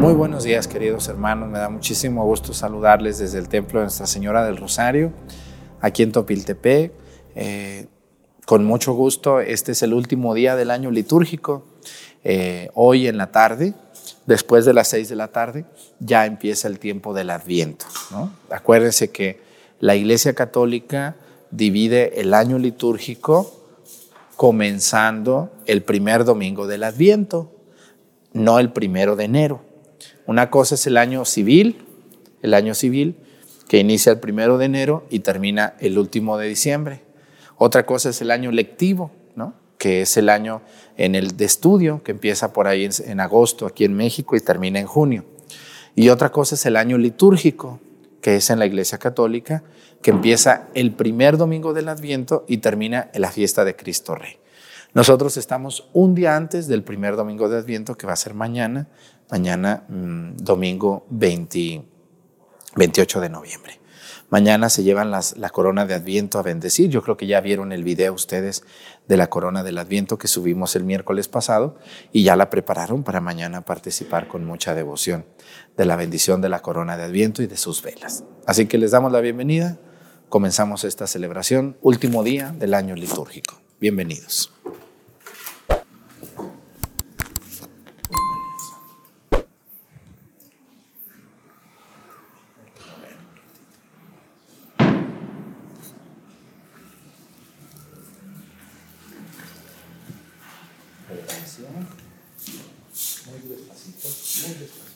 Muy buenos días, queridos hermanos. Me da muchísimo gusto saludarles desde el Templo de Nuestra Señora del Rosario, aquí en Topiltepec. Eh, con mucho gusto, este es el último día del año litúrgico. Eh, hoy en la tarde, después de las seis de la tarde, ya empieza el tiempo del Adviento. Acuérdense que la Iglesia Católica divide el año litúrgico comenzando el primer domingo del Adviento, no el primero de enero. Una cosa es el año civil, el año civil, que inicia el primero de enero y termina el último de diciembre. Otra cosa es el año lectivo, ¿no? que es el año en el de estudio, que empieza por ahí en, agosto aquí en México y termina en junio. Y otra cosa es el año litúrgico, que es en la Iglesia Católica, que empieza el primer domingo del Adviento y termina en la fiesta de Cristo Rey. Nosotros estamos un día antes del primer domingo de Adviento, que va a ser mañana, mañana mm, domingo 28 de noviembre. Mañana se llevan la corona de Adviento a bendecir. Yo creo que ya vieron el video ustedes de la corona del Adviento que subimos el miércoles pasado y ya la prepararon para mañana participar con mucha devoción de la bendición de la corona de Adviento y de sus velas. Así que les damos la bienvenida. Comenzamos esta celebración, último día del año litúrgico. Bienvenidos. Muy despacito, muy.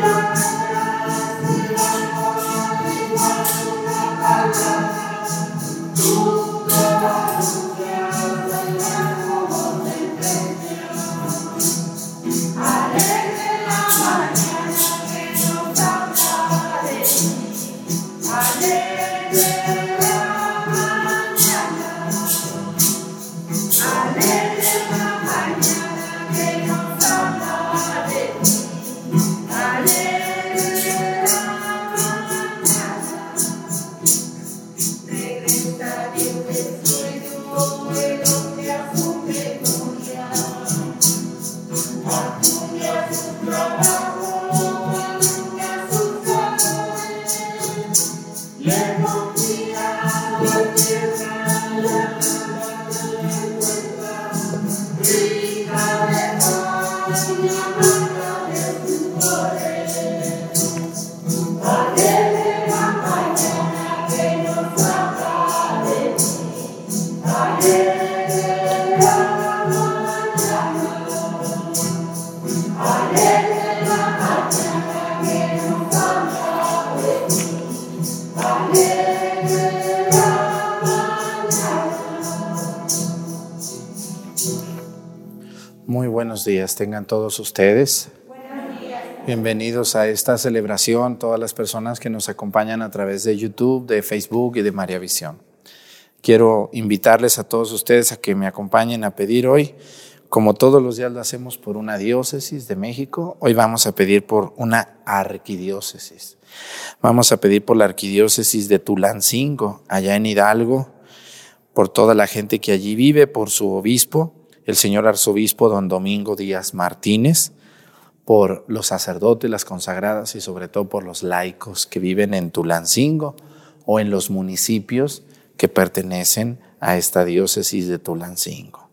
Christmas. Días tengan todos ustedes. Bienvenidos a esta celebración, todas las personas que nos acompañan a través de YouTube, de Facebook y de María Visión. Quiero invitarles a todos ustedes a que me acompañen a pedir hoy como todos los días lo hacemos por una diócesis de México, hoy vamos a pedir por una arquidiócesis. Vamos a pedir por la arquidiócesis de Tulancingo, allá en Hidalgo, por toda la gente que allí vive, por su obispo, el señor arzobispo don Domingo Díaz Martínez, por los sacerdotes, las consagradas y sobre todo por los laicos que viven en Tulancingo o en los municipios que pertenecen a esta diócesis de Tulancingo.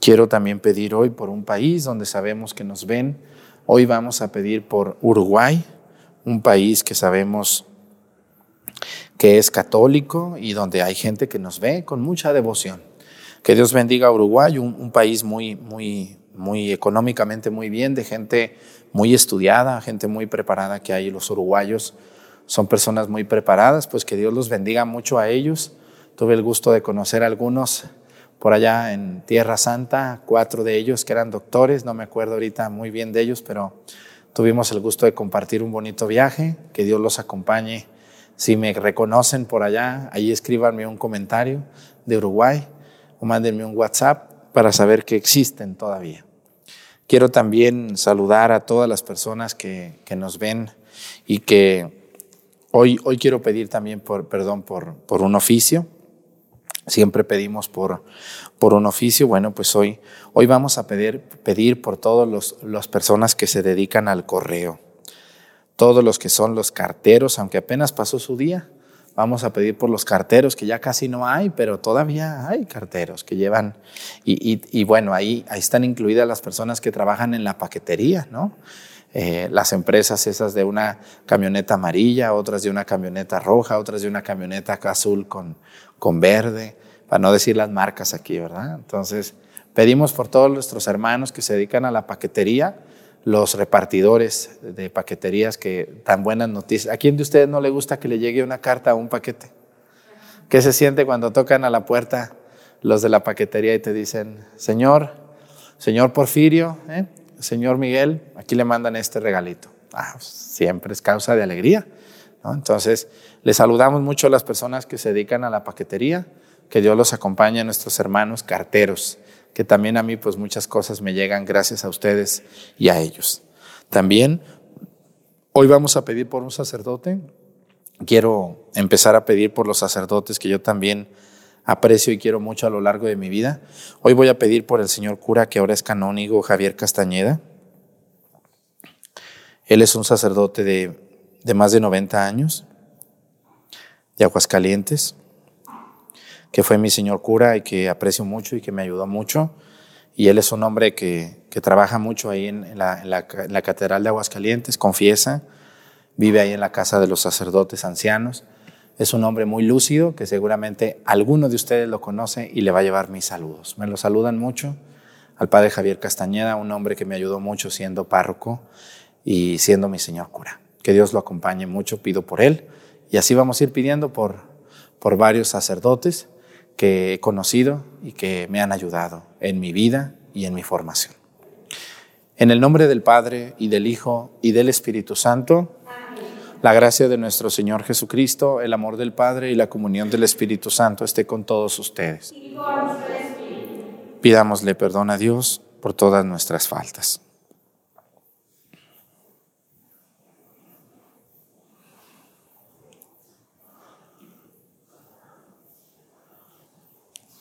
Quiero también pedir hoy por un país donde sabemos que nos ven. Hoy vamos a pedir por Uruguay, un país que sabemos que es católico y donde hay gente que nos ve con mucha devoción. Que Dios bendiga a Uruguay, un, país muy, muy, muy económicamente muy bien, de gente muy estudiada, gente muy preparada que hay. Los uruguayos son personas muy preparadas, pues que Dios los bendiga mucho a ellos. Tuve el gusto de conocer a algunos por allá en Tierra Santa, cuatro de ellos que eran doctores, no me acuerdo ahorita muy bien de ellos, pero tuvimos el gusto de compartir un bonito viaje, que Dios los acompañe. Si me reconocen por allá, ahí escríbanme un comentario de Uruguay o mándenme un WhatsApp para saber que existen todavía. Quiero también saludar a todas las personas que, que nos ven y que hoy, hoy quiero pedir también por, perdón por, por un oficio Siempre pedimos por, por un oficio. Bueno, pues hoy, hoy vamos a pedir, pedir por todas las personas que se dedican al correo. Todos los que son los carteros, aunque apenas pasó su día. Vamos a pedir por los carteros, que ya casi no hay, pero todavía hay carteros que llevan. Y, y, bueno, ahí, ahí están incluidas las personas que trabajan en la paquetería, ¿no? Eh, las empresas esas de una camioneta amarilla, otras de una camioneta roja, otras de una camioneta azul con, con verde, para no decir las marcas aquí, ¿verdad? Entonces, pedimos por todos nuestros hermanos que se dedican a la paquetería, los repartidores de paqueterías que tan buenas noticias. ¿A quién de ustedes no le gusta que le llegue una carta o un paquete? ¿Qué se siente cuando tocan a la puerta los de la paquetería y te dicen, Señor, Señor Porfirio, ¿eh? Señor Miguel, aquí le mandan este regalito? Ah, pues, siempre es causa de alegría. Entonces, les saludamos mucho a las personas que se dedican a la paquetería, que Dios los acompañe a nuestros hermanos carteros, que también a mí pues muchas cosas me llegan gracias a ustedes y a ellos. También hoy vamos a pedir por un sacerdote. Quiero empezar a pedir por los sacerdotes que yo también aprecio y quiero mucho a lo largo de mi vida. Hoy voy a pedir por el señor cura que ahora es canónigo Javier Castañeda. Él es un sacerdote de de más de 90 años, de Aguascalientes, que fue mi señor cura y que aprecio mucho y que me ayudó mucho. Y él es un hombre que, que trabaja mucho ahí en la, la Catedral de Aguascalientes, confiesa, vive ahí en la casa de los sacerdotes ancianos. Es un hombre muy lúcido que seguramente alguno de ustedes lo conoce y le va a llevar mis saludos. Me lo saludan mucho al padre Javier Castañeda, un hombre que me ayudó mucho siendo párroco y siendo mi señor cura que Dios lo acompañe mucho, pido por él. Y así vamos a ir pidiendo por, por varios sacerdotes que he conocido y que me han ayudado en mi vida y en mi formación. En el nombre del Padre y del Hijo y del Espíritu Santo, la gracia de nuestro Señor Jesucristo, el amor del Padre y la comunión del Espíritu Santo esté con todos ustedes. Pidámosle perdón a Dios por todas nuestras faltas.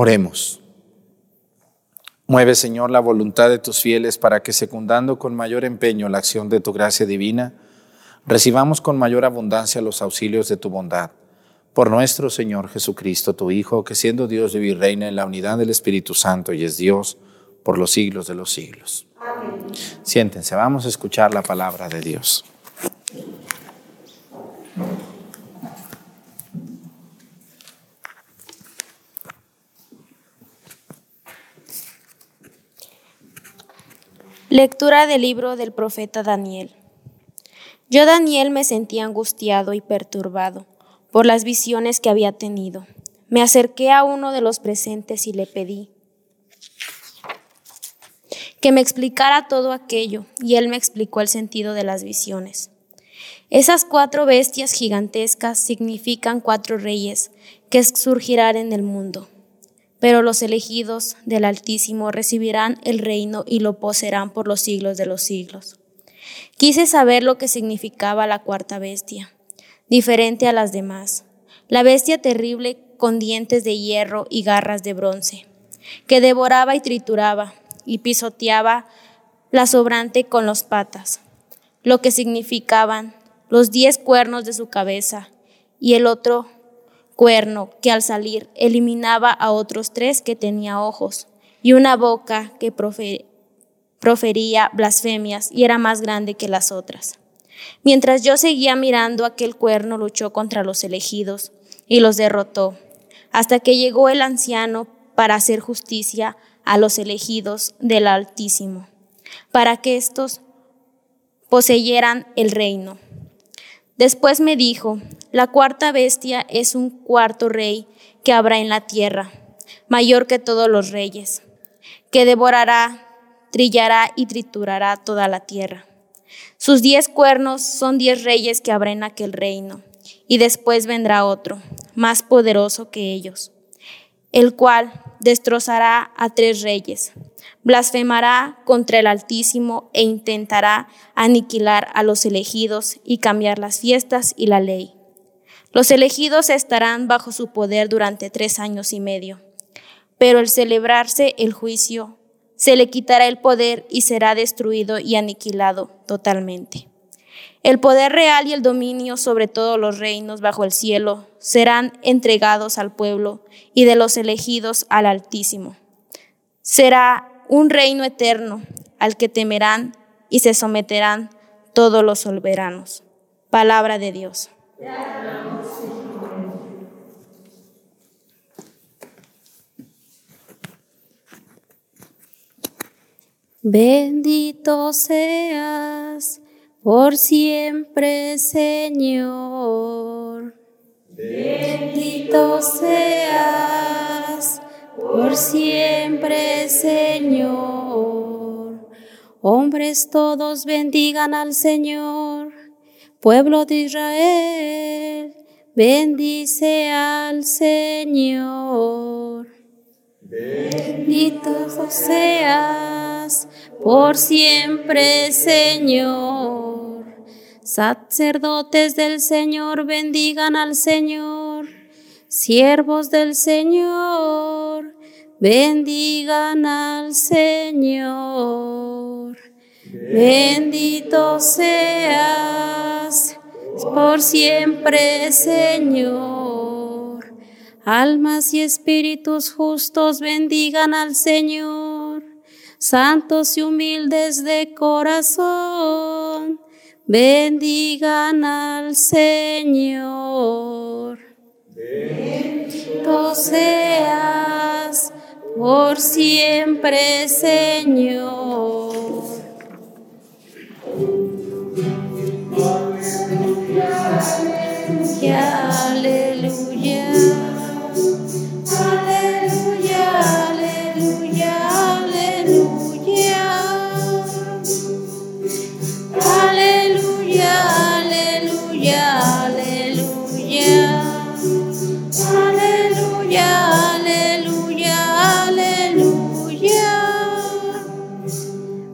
Oremos. Mueve, Señor, la voluntad de tus fieles para que, secundando con mayor empeño la acción de tu gracia divina, recibamos con mayor abundancia los auxilios de tu bondad. Por nuestro Señor Jesucristo, tu Hijo, que siendo Dios vive y reina en la unidad del Espíritu Santo y es Dios por los siglos de los siglos. Amén. Siéntense, vamos a escuchar la palabra de Dios. Lectura del libro del profeta Daniel. Yo Daniel me sentí angustiado y perturbado por las visiones que había tenido. Me acerqué a uno de los presentes y le pedí que me explicara todo aquello, y él me explicó el sentido de las visiones. Esas cuatro bestias gigantescas significan cuatro reyes que surgirán en el mundo pero los elegidos del Altísimo recibirán el reino y lo poseerán por los siglos de los siglos. Quise saber lo que significaba la cuarta bestia, diferente a las demás, la bestia terrible con dientes de hierro y garras de bronce, que devoraba y trituraba y pisoteaba la sobrante con las patas, lo que significaban los diez cuernos de su cabeza y el otro cuerno que al salir eliminaba a otros tres que tenía ojos, y una boca que profería blasfemias y era más grande que las otras. Mientras yo seguía mirando, aquel cuerno luchó contra los elegidos y los derrotó, hasta que llegó el anciano para hacer justicia a los elegidos del Altísimo, para que éstos poseyeran el reino. Después me dijo, la cuarta bestia es un cuarto rey que habrá en la tierra, mayor que todos los reyes, que devorará, trillará y triturará toda la tierra. Sus diez cuernos son diez reyes que habrá en aquel reino, y después vendrá otro, más poderoso que ellos, el cual destrozará a tres reyes, blasfemará contra el Altísimo e intentará aniquilar a los elegidos y cambiar las fiestas y la ley. Los elegidos estarán bajo su poder durante tres años y medio, pero al celebrarse el juicio, se le quitará el poder y será destruido y aniquilado totalmente. El poder real y el dominio sobre todos los reinos bajo el cielo serán entregados al pueblo y de los elegidos al Altísimo. Será un reino eterno al que temerán y se someterán todos los soberanos. Palabra de Dios. Bendito seas por siempre, Señor. Bendito seas por siempre, Señor. Hombres todos bendigan al Señor. Pueblo de Israel, bendice al Señor. Bendito seas por siempre, Señor. Sacerdotes del Señor, bendigan al Señor. Siervos del Señor, bendigan al Señor. Bendito seas por siempre, Señor. Almas y espíritus justos bendigan al Señor. Santos y humildes de corazón, bendigan al Señor. Bendito seas por siempre, Señor.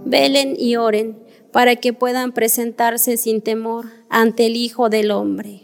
Velen y oren para que puedan presentarse sin temor ante el Hijo del Hombre.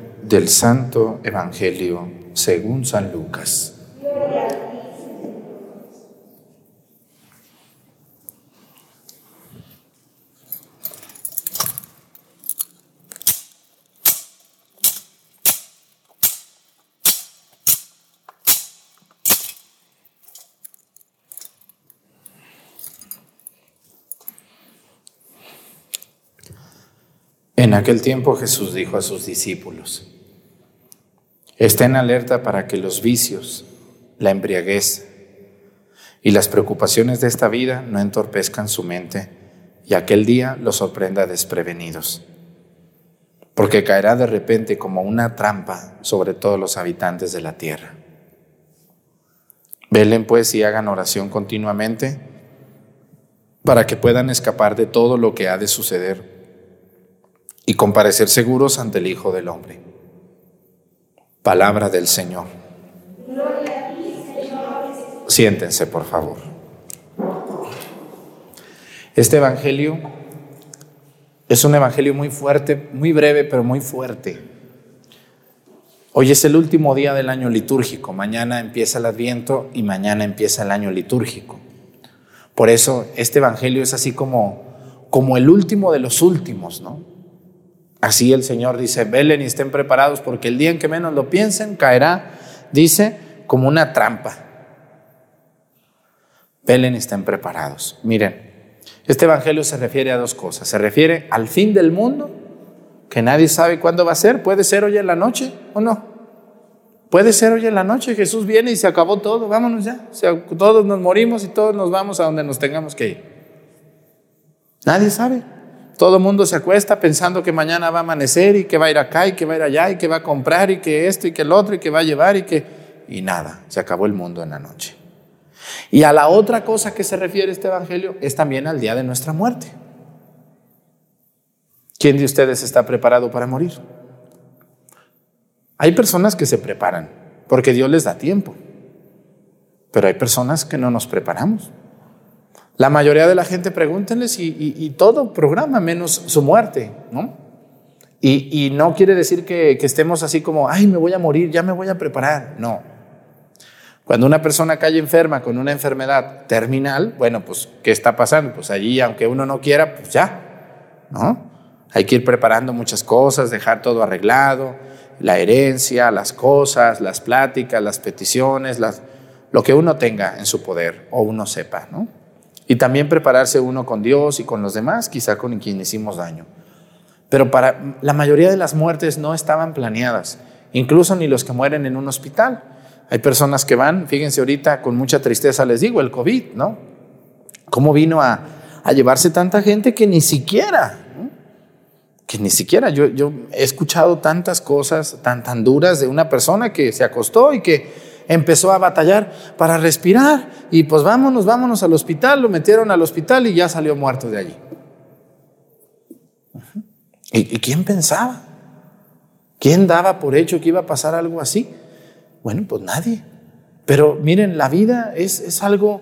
del Santo Evangelio según San Lucas. En aquel tiempo Jesús dijo a sus discípulos, estén alerta para que los vicios, la embriaguez y las preocupaciones de esta vida no entorpezcan su mente y aquel día los sorprenda desprevenidos, porque caerá de repente como una trampa sobre todos los habitantes de la tierra. Velen pues y hagan oración continuamente para que puedan escapar de todo lo que ha de suceder y comparecer seguros ante el Hijo del Hombre. Palabra del Señor. Siéntense, por favor. Este Evangelio es un Evangelio muy fuerte, muy breve, pero muy fuerte. Hoy es el último día del año litúrgico, mañana empieza el Adviento y mañana empieza el año litúrgico. Por eso este Evangelio es así como, como el último de los últimos, ¿no? Así el Señor dice, velen y estén preparados porque el día en que menos lo piensen caerá, dice, como una trampa. Velen y estén preparados. Miren, este Evangelio se refiere a dos cosas. Se refiere al fin del mundo, que nadie sabe cuándo va a ser. Puede ser hoy en la noche o no. Puede ser hoy en la noche. Jesús viene y se acabó todo. Vámonos ya. todos nos morimos y todos nos vamos a donde nos tengamos que ir. Nadie sabe. Todo el mundo se acuesta pensando que mañana va a amanecer y que va a ir acá y que va a ir allá y que va a comprar y que esto y que el otro y que va a llevar y que... Y nada, se acabó el mundo en la noche. Y a la otra cosa que se refiere este Evangelio es también al día de nuestra muerte. ¿Quién de ustedes está preparado para morir? Hay personas que se preparan porque Dios les da tiempo, pero hay personas que no nos preparamos. La mayoría de la gente pregúntenles y, todo programa menos su muerte, ¿no? Y, no quiere decir que, estemos así como, ay, me voy a morir, ya me voy a preparar. No. Cuando una persona cae enferma con una enfermedad terminal, bueno, pues, ¿qué está pasando? Pues allí, aunque uno no quiera, pues ya, ¿no? Hay que ir preparando muchas cosas, dejar todo arreglado, la herencia, las cosas, las pláticas, las peticiones, las, lo que uno tenga en su poder o uno sepa, ¿no? Y también prepararse uno con Dios y con los demás, quizá con quien hicimos daño. Pero para la mayoría de las muertes no estaban planeadas, incluso ni los que mueren en un hospital. Hay personas que van, fíjense ahorita, con mucha tristeza les digo, el COVID, ¿no? ¿Cómo vino a, llevarse tanta gente que ni siquiera, que ni siquiera, yo, he escuchado tantas cosas tan, tan duras de una persona que se acostó y que empezó a batallar para respirar y pues vámonos, vámonos al hospital, lo metieron al hospital y ya salió muerto de allí. ¿Y, quién pensaba? ¿Quién daba por hecho que iba a pasar algo así? Bueno, pues nadie. Pero miren, la vida es, es algo,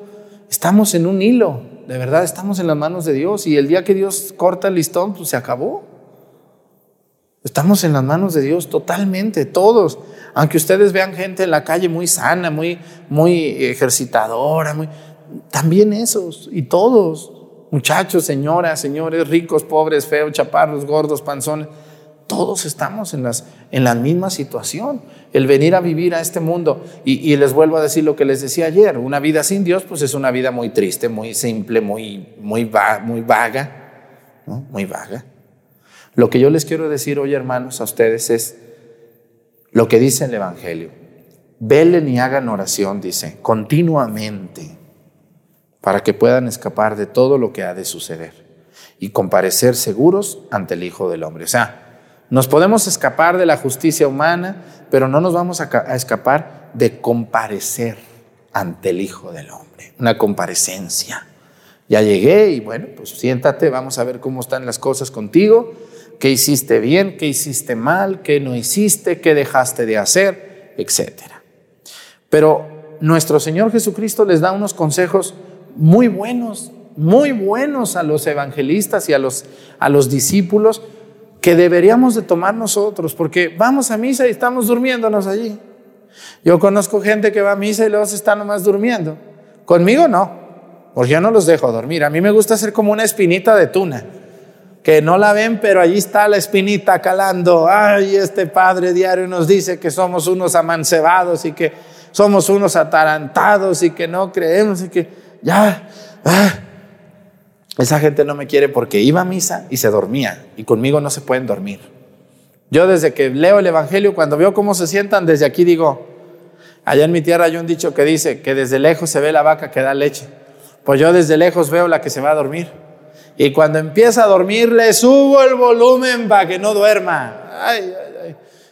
estamos en un hilo, de verdad estamos en las manos de Dios y el día que Dios corta el listón, pues se acabó. Estamos en las manos de Dios totalmente, todos. Aunque ustedes vean gente en la calle muy sana, muy, muy ejercitadora, muy, también esos y todos, muchachos, señoras, señores, ricos, pobres, feos, chaparros, gordos, panzones, todos estamos en, las, en la misma situación. El venir a vivir a este mundo, y, les vuelvo a decir lo que les decía ayer, una vida sin Dios, pues es una vida muy triste, muy simple, muy, muy, muy vaga, muy vaga. Lo que yo les quiero decir hoy, hermanos, a ustedes es, lo que dice el Evangelio. Velen y hagan oración, dice, continuamente, para que puedan escapar de todo lo que ha de suceder y comparecer seguros ante el Hijo del Hombre. O sea, nos podemos escapar de la justicia humana, pero no nos vamos a, escapar de comparecer ante el Hijo del Hombre, una comparecencia. Ya llegué y bueno, pues siéntate, vamos a ver cómo están las cosas contigo qué hiciste bien, qué hiciste mal, qué no hiciste, qué dejaste de hacer, etc. Pero nuestro Señor Jesucristo les da unos consejos muy buenos, muy buenos a los evangelistas y a los, a los discípulos que deberíamos de tomar nosotros, porque vamos a misa y estamos durmiéndonos allí. Yo conozco gente que va a misa y luego se está nomás durmiendo. Conmigo no, porque yo no los dejo dormir. A mí me gusta ser como una espinita de tuna, que no la ven, pero allí está la espinita calando. Ay, este Padre diario nos dice que somos unos amancebados y que somos unos atarantados y que no creemos y que ya, ah, esa gente no me quiere porque iba a misa y se dormía y conmigo no se pueden dormir. Yo desde que leo el Evangelio, cuando veo cómo se sientan, desde aquí digo, allá en mi tierra hay un dicho que dice que desde lejos se ve la vaca que da leche. Pues yo desde lejos veo la que se va a dormir. Y cuando empieza a dormir, le subo el volumen para que no duerma. Ay.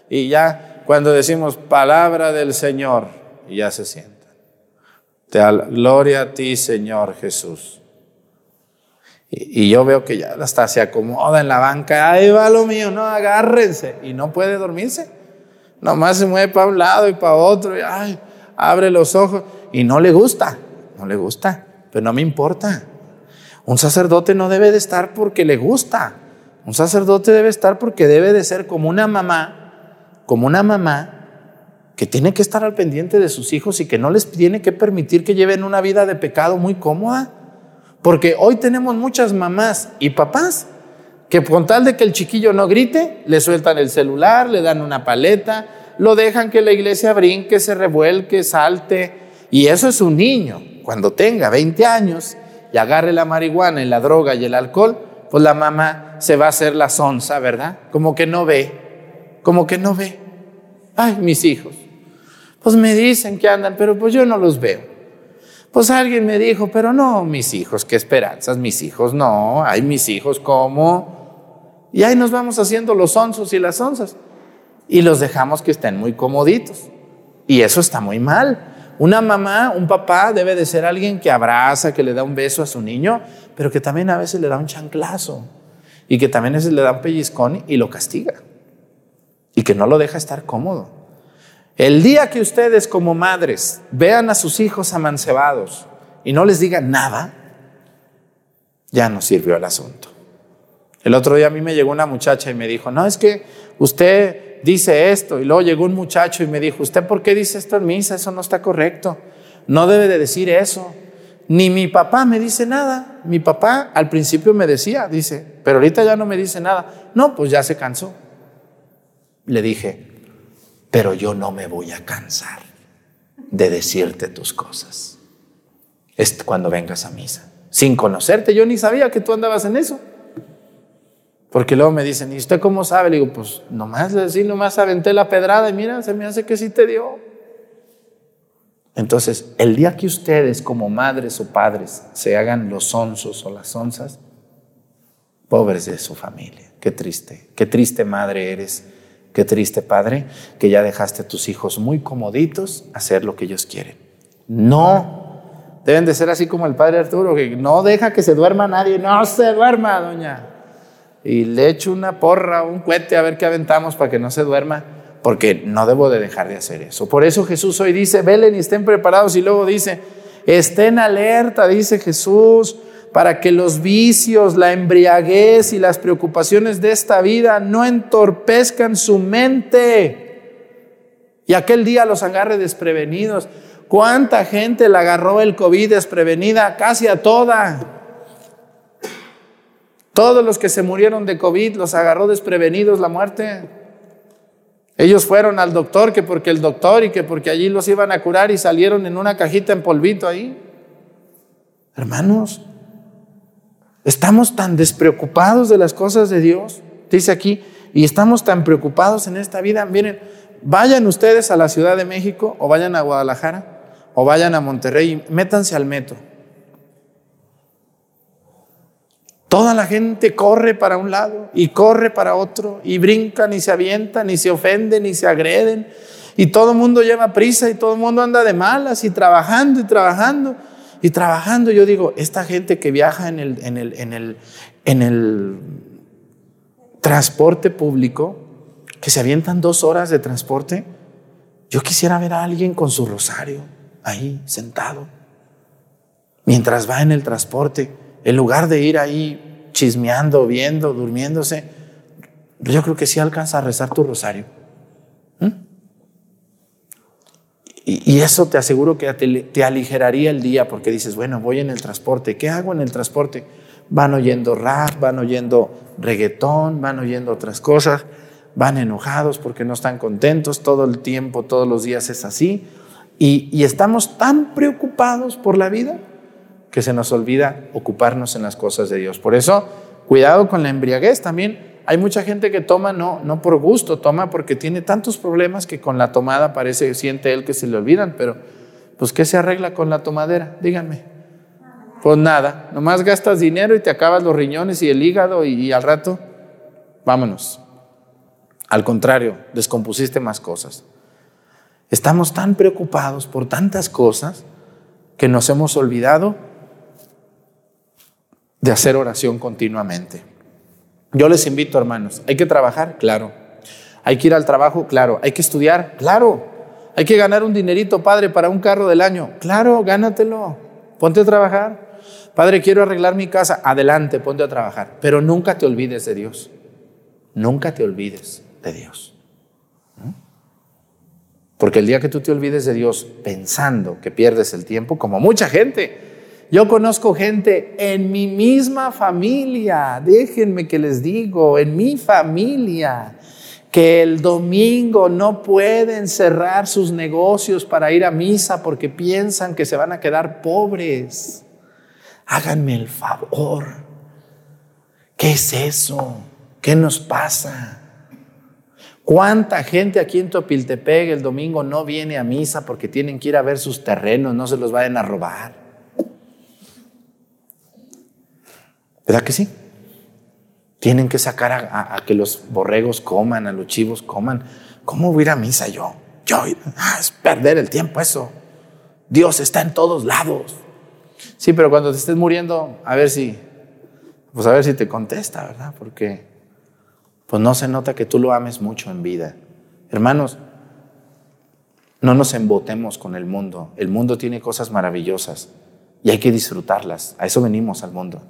Y ya cuando decimos palabra del Señor, ya se sientan. Te gloria a ti, Señor Jesús. Y, yo veo que ya hasta se acomoda en la banca. Ahí va lo mío, no, agárrense. Y no puede dormirse. Nomás se mueve para un lado y para otro. Y, ay, abre los ojos. Y no le gusta, no le gusta. Pero no me importa. Un sacerdote no debe de estar porque le gusta. Un sacerdote debe estar porque debe de ser como una mamá, como una mamá que tiene que estar al pendiente de sus hijos y que no les tiene que permitir que lleven una vida de pecado muy cómoda. Porque hoy tenemos muchas mamás y papás que con tal de que el chiquillo no grite, le sueltan el celular, le dan una paleta, lo dejan que la iglesia brinque, se revuelque, salte. Y eso es un niño. Cuando tenga 20 años y agarre la marihuana y la droga y el alcohol, pues la mamá se va a hacer la sonza, ¿verdad? Como que no ve, como que no ve. Ay, mis hijos. Pues me dicen que andan, pero pues yo no los veo. Pues alguien me dijo, pero no, mis hijos, qué esperanzas, mis hijos, no, hay mis hijos, ¿cómo? Y ahí nos vamos haciendo los onzos y las onzas. Y los dejamos que estén muy comoditos. Y eso está muy mal. Una mamá, un papá debe de ser alguien que abraza, que le da un beso a su niño, pero que también a veces le da un chanclazo. Y que también a veces le da un pellizcón y lo castiga. Y que no lo deja estar cómodo. El día que ustedes como madres vean a sus hijos amancebados y no les digan nada, ya no sirvió el asunto. El otro día a mí me llegó una muchacha y me dijo, no, es que usted dice esto. Y luego llegó un muchacho y me dijo, ¿usted por qué dice esto en misa? Eso no está correcto. No debe de decir eso. Ni mi papá me dice nada. Mi papá al principio me decía, dice, pero ahorita ya no me dice nada. No, pues ya se cansó. Le dije, pero yo no me voy a cansar de decirte tus cosas. Es cuando vengas a misa. Sin conocerte, yo ni sabía que tú andabas en eso. Porque luego me dicen, ¿y usted cómo sabe? Le digo, pues nomás decir, nomás aventé la pedrada y mira, se me hace que sí te dio. Entonces, el día que ustedes como madres o padres se hagan los onzos o las onzas, pobres de su familia, qué triste, qué triste madre eres Qué triste, Padre, que ya dejaste a tus hijos muy comoditos a hacer lo que ellos quieren. No, deben de ser así como el Padre Arturo, que no deja que se duerma nadie, no se duerma, doña. Y le echo una porra, un cohete a ver qué aventamos para que no se duerma, porque no debo de dejar de hacer eso. Por eso Jesús hoy dice, velen y estén preparados, y luego dice, estén alerta, dice Jesús, para que los vicios, la embriaguez y las preocupaciones de esta vida no entorpezcan su mente y aquel día los agarre desprevenidos. ¿Cuánta gente le agarró el COVID desprevenida? Casi a toda. Todos los que se murieron de COVID los agarró desprevenidos la muerte. Ellos fueron al doctor que porque el doctor y que porque allí los iban a curar y salieron en una cajita en polvito ahí. Hermanos, Estamos tan despreocupados de las cosas de Dios, dice aquí, y estamos tan preocupados en esta vida. Miren, vayan ustedes a la Ciudad de México o vayan a Guadalajara o vayan a Monterrey, métanse al metro. Toda la gente corre para un lado y corre para otro y brincan y se avientan y se ofenden y se agreden y todo el mundo lleva prisa y todo el mundo anda de malas y trabajando y trabajando y trabajando. Yo digo, esta gente que viaja en el, en el, en el, en el transporte público, que se avientan dos horas de transporte, yo quisiera ver a alguien con su rosario ahí sentado, mientras va en el transporte, en lugar de ir ahí chismeando, viendo, durmiéndose, yo creo que sí alcanza a rezar tu rosario. ¿Mm? Y, eso te aseguro que te, aligeraría el día porque dices, bueno, voy en el transporte, ¿qué hago en el transporte? Van oyendo rap, van oyendo reggaetón, van oyendo otras cosas, van enojados porque no están contentos, todo el tiempo, todos los días es así. Y estamos tan preocupados por la vida que se nos olvida ocuparnos en las cosas de Dios. Por eso, cuidado con la embriaguez también. Hay mucha gente que toma no, no por gusto, toma porque tiene tantos problemas que con la tomada parece, siente él que se le olvidan, pero pues ¿qué se arregla con la tomadera? Díganme. Pues nada, nomás gastas dinero y te acabas los riñones y el hígado y, y al rato, vámonos. Al contrario, descompusiste más cosas. Estamos tan preocupados por tantas cosas que nos hemos olvidado de hacer oración continuamente. Yo les invito, hermanos, ¿hay que trabajar? Claro. ¿Hay que ir al trabajo? Claro. ¿Hay que estudiar? Claro. ¿Hay que ganar un dinerito, padre, para un carro del año? Claro, gánatelo. Ponte a trabajar. Padre, quiero arreglar mi casa. Adelante, ponte a trabajar. Pero nunca te olvides de Dios. Nunca te olvides de Dios. Porque el día que tú te olvides de Dios pensando que pierdes el tiempo, como mucha gente, yo conozco gente en mi misma familia, déjenme que les digo, en mi familia, que el domingo no pueden cerrar sus negocios para ir a misa porque piensan que se van a quedar pobres. Háganme el favor. ¿Qué es eso? ¿Qué nos pasa? ¿Cuánta gente aquí en Topiltepec el domingo no viene a misa porque tienen que ir a ver sus terrenos, no se los vayan a robar? ¿Verdad que sí? Tienen que sacar a, que los borregos coman, a los chivos coman. ¿Cómo voy a misa yo? Yo, ah, es perder el tiempo eso. Dios está en todos lados. Sí, pero cuando te estés muriendo, a ver si, pues a ver si te contesta, ¿verdad? Porque pues no se nota que tú lo ames mucho en vida. Hermanos, no nos embotemos con el mundo. El mundo tiene cosas maravillosas y hay que disfrutarlas. A eso venimos al mundo.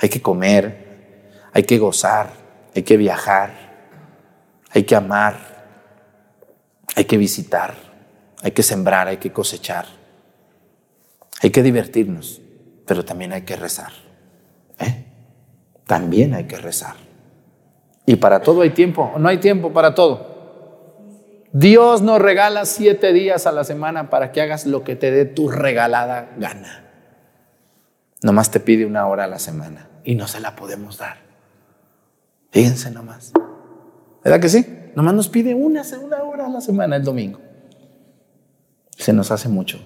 Hay que comer, hay que gozar, hay que viajar, hay que amar, hay que visitar, hay que sembrar, hay que cosechar, hay que divertirnos, pero también hay que rezar. ¿eh? También hay que rezar. Y para todo hay tiempo, no hay tiempo para todo. Dios nos regala siete días a la semana para que hagas lo que te dé tu regalada gana. Nomás te pide una hora a la semana y no se la podemos dar. Fíjense nomás. ¿Verdad que sí? Nomás nos pide una, una hora a la semana el domingo. Se nos hace mucho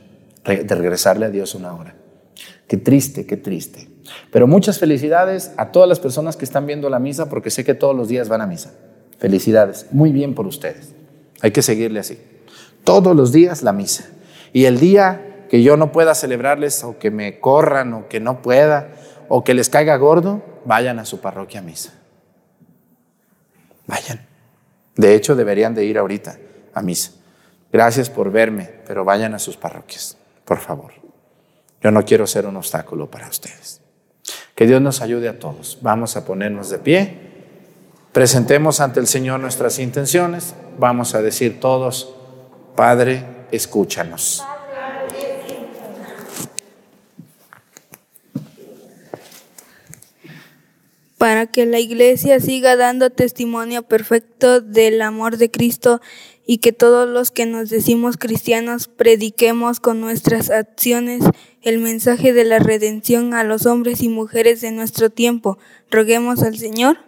de regresarle a Dios una hora. Qué triste, qué triste. Pero muchas felicidades a todas las personas que están viendo la misa porque sé que todos los días van a misa. Felicidades. Muy bien por ustedes. Hay que seguirle así. Todos los días la misa. Y el día que yo no pueda celebrarles o que me corran o que no pueda, o que les caiga gordo, vayan a su parroquia a misa. Vayan. De hecho, deberían de ir ahorita a misa. Gracias por verme, pero vayan a sus parroquias, por favor. Yo no quiero ser un obstáculo para ustedes. Que Dios nos ayude a todos. Vamos a ponernos de pie. Presentemos ante el Señor nuestras intenciones. Vamos a decir todos, Padre, escúchanos. Para que la Iglesia siga dando testimonio perfecto del amor de Cristo y que todos los que nos decimos cristianos prediquemos con nuestras acciones el mensaje de la redención a los hombres y mujeres de nuestro tiempo. Roguemos al Señor.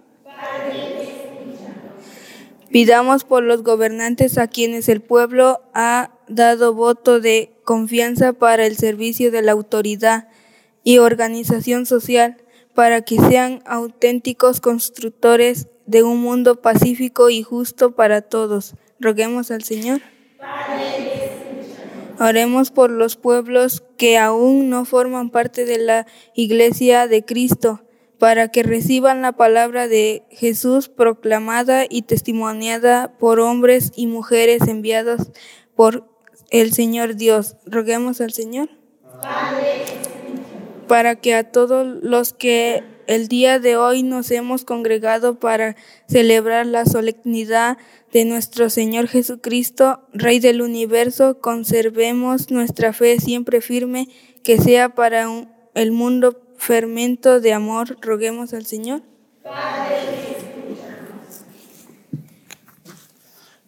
Pidamos por los gobernantes a quienes el pueblo ha dado voto de confianza para el servicio de la autoridad y organización social para que sean auténticos constructores de un mundo pacífico y justo para todos. Roguemos al Señor. Oremos por los pueblos que aún no forman parte de la Iglesia de Cristo, para que reciban la palabra de Jesús proclamada y testimoniada por hombres y mujeres enviados por el Señor Dios. Roguemos al Señor. Para que a todos los que el día de hoy nos hemos congregado para celebrar la solemnidad de nuestro Señor Jesucristo, Rey del universo, conservemos nuestra fe siempre firme, que sea para el mundo fermento de amor. Roguemos al Señor.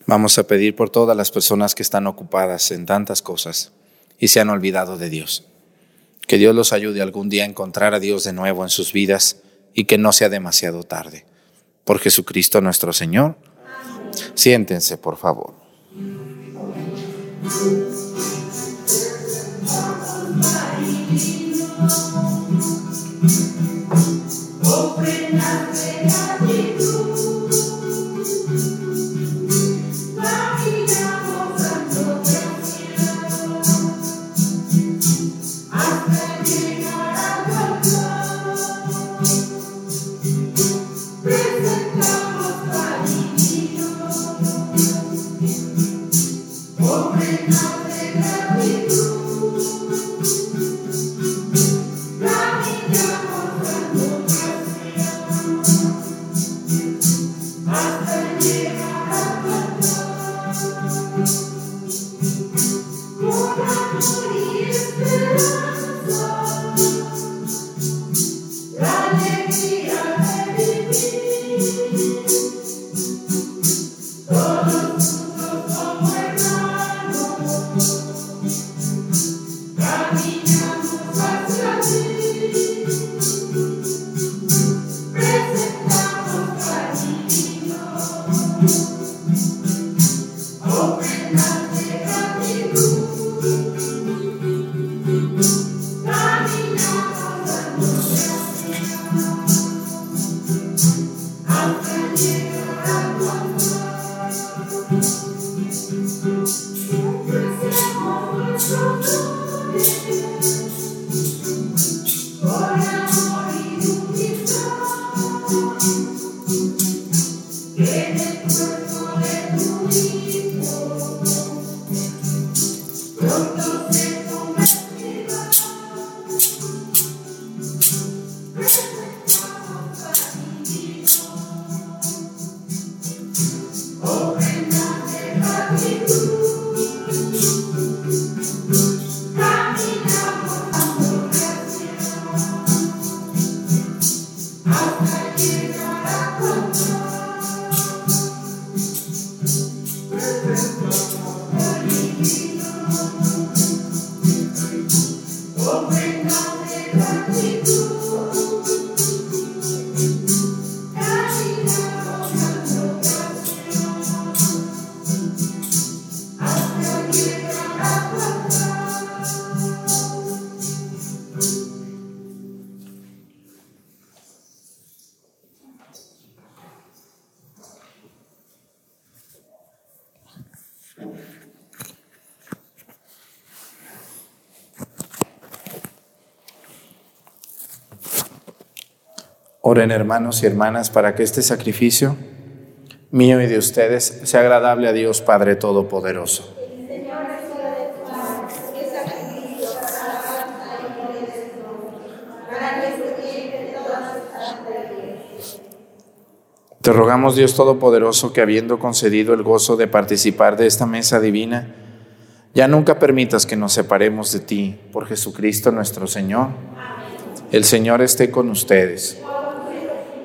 Vamos a pedir por todas las personas que están ocupadas en tantas cosas y se han olvidado de Dios. Que Dios los ayude algún día a encontrar a Dios de nuevo en sus vidas y que no sea demasiado tarde. Por Jesucristo nuestro Señor. Siéntense, por favor. Hermanos y hermanas para que este sacrificio mío y de ustedes sea agradable a Dios Padre Todopoderoso. Te rogamos Dios Todopoderoso que habiendo concedido el gozo de participar de esta mesa divina, ya nunca permitas que nos separemos de ti por Jesucristo nuestro Señor. El Señor esté con ustedes.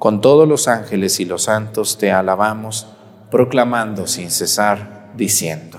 con todos los ángeles y los santos te alabamos, proclamando sin cesar, diciendo.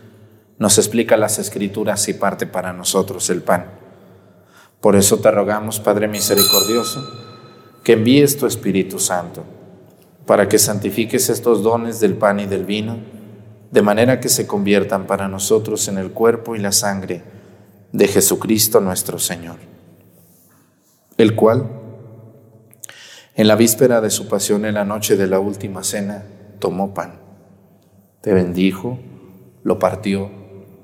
nos explica las escrituras y parte para nosotros el pan. Por eso te rogamos, Padre misericordioso, que envíes tu Espíritu Santo, para que santifiques estos dones del pan y del vino, de manera que se conviertan para nosotros en el cuerpo y la sangre de Jesucristo nuestro Señor, el cual, en la víspera de su pasión en la noche de la última cena, tomó pan, te bendijo, lo partió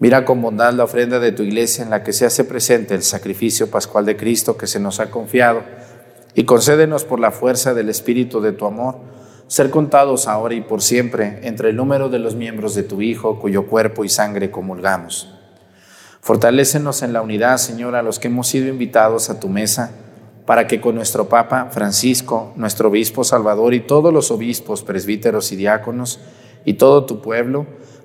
Mira con bondad la ofrenda de tu iglesia en la que se hace presente el sacrificio pascual de Cristo que se nos ha confiado y concédenos por la fuerza del Espíritu de tu amor ser contados ahora y por siempre entre el número de los miembros de tu Hijo cuyo cuerpo y sangre comulgamos. Fortalécenos en la unidad, Señor, a los que hemos sido invitados a tu mesa, para que con nuestro Papa Francisco, nuestro Obispo Salvador y todos los obispos, presbíteros y diáconos y todo tu pueblo,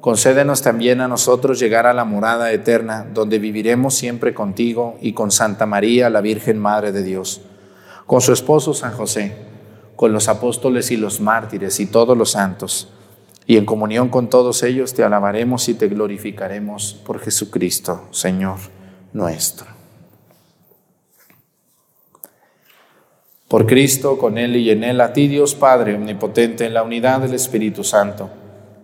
concédenos también a nosotros llegar a la morada eterna, donde viviremos siempre contigo y con Santa María, la Virgen Madre de Dios, con su esposo San José, con los apóstoles y los mártires y todos los santos, y en comunión con todos ellos te alabaremos y te glorificaremos por Jesucristo, Señor nuestro. Por Cristo, con Él y en Él, a ti Dios Padre, omnipotente en la unidad del Espíritu Santo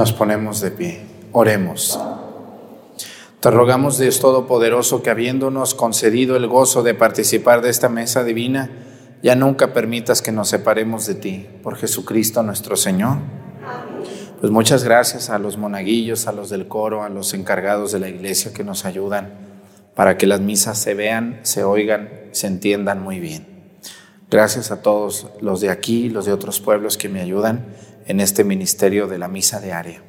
Nos ponemos de pie, oremos. Te rogamos, Dios Todopoderoso, que habiéndonos concedido el gozo de participar de esta mesa divina, ya nunca permitas que nos separemos de ti, por Jesucristo nuestro Señor. Pues muchas gracias a los monaguillos, a los del coro, a los encargados de la iglesia que nos ayudan para que las misas se vean, se oigan, se entiendan muy bien. Gracias a todos los de aquí, los de otros pueblos que me ayudan en este ministerio de la misa diaria.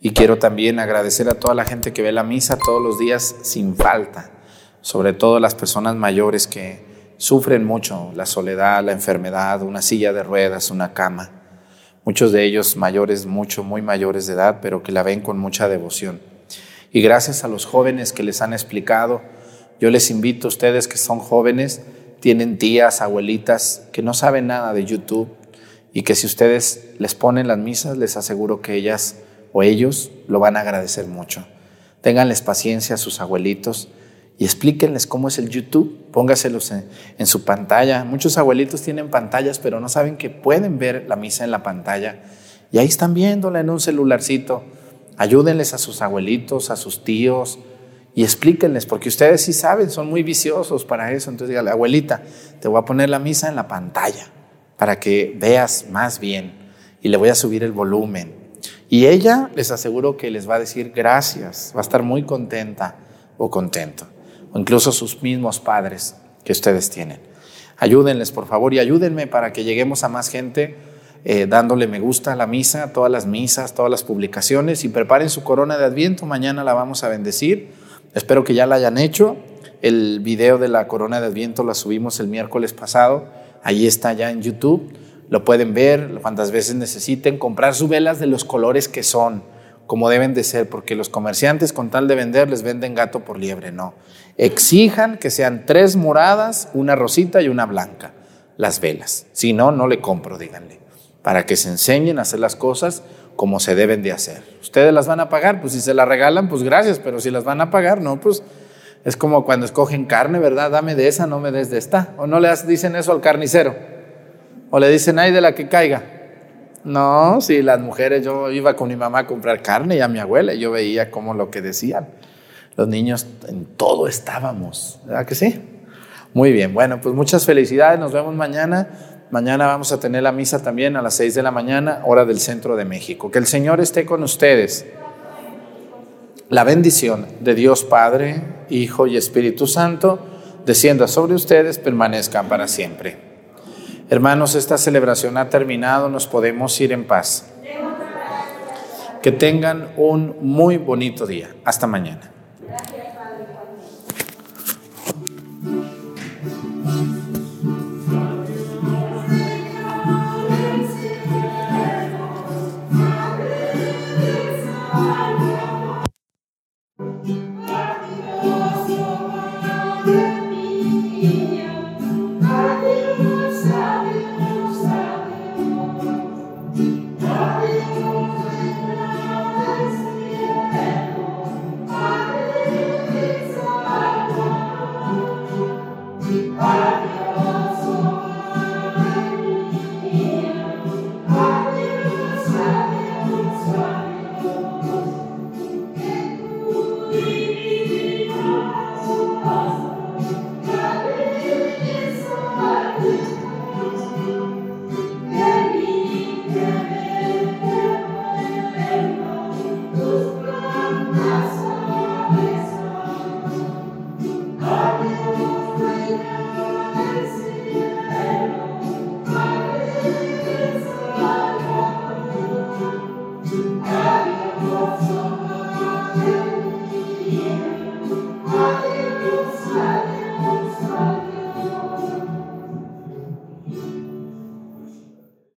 Y quiero también agradecer a toda la gente que ve la misa todos los días sin falta, sobre todo las personas mayores que sufren mucho la soledad, la enfermedad, una silla de ruedas, una cama. Muchos de ellos mayores, mucho, muy mayores de edad, pero que la ven con mucha devoción. Y gracias a los jóvenes que les han explicado, yo les invito a ustedes que son jóvenes, tienen tías, abuelitas que no saben nada de YouTube, y que si ustedes les ponen las misas, les aseguro que ellas o ellos lo van a agradecer mucho. Ténganles paciencia a sus abuelitos y explíquenles cómo es el YouTube, póngaselos en, su pantalla. Muchos abuelitos tienen pantallas, pero no saben que pueden ver la misa en la pantalla. Y ahí están viéndola en un celularcito. Ayúdenles a sus abuelitos, a sus tíos, y explíquenles, porque ustedes sí saben, son muy viciosos para eso. Entonces dígale, abuelita, te voy a poner la misa en la pantalla para que veas más bien y le voy a subir el volumen. Y ella les aseguro que les va a decir gracias, va a estar muy contenta o contento, o incluso sus mismos padres que ustedes tienen. Ayúdenles, por favor, y ayúdenme para que lleguemos a más gente eh, dándole me gusta a la misa, todas las misas, todas las publicaciones, y preparen su corona de Adviento, mañana la vamos a bendecir. Espero que ya la hayan hecho. El video de la corona de Adviento la subimos el miércoles pasado, ahí está ya en YouTube, lo pueden ver cuantas veces necesiten, comprar sus velas de los colores que son como deben de ser, porque los comerciantes con tal de vender les venden gato por liebre, no. Exijan que sean tres moradas, una rosita y una blanca, las velas. Si no, no le compro, díganle, para que se enseñen a hacer las cosas como se deben de hacer. Ustedes las van a pagar, pues si se las regalan, pues gracias, pero si las van a pagar, no, pues es como cuando escogen carne, ¿verdad? Dame de esa, no me des de esta. O no le dicen eso al carnicero. O le dicen, ay, de la que caiga. No, sí, las mujeres, yo iba con mi mamá a comprar carne y a mi abuela, yo veía como lo que decían. Los niños en todo estábamos, ¿verdad que sí? Muy bien, bueno, pues muchas felicidades, nos vemos mañana. Mañana vamos a tener la misa también a las 6 de la mañana, hora del centro de México. Que el Señor esté con ustedes. La bendición de Dios Padre, Hijo y Espíritu Santo descienda sobre ustedes, permanezcan para siempre. Hermanos, esta celebración ha terminado, nos podemos ir en paz. Que tengan un muy bonito día. Hasta mañana.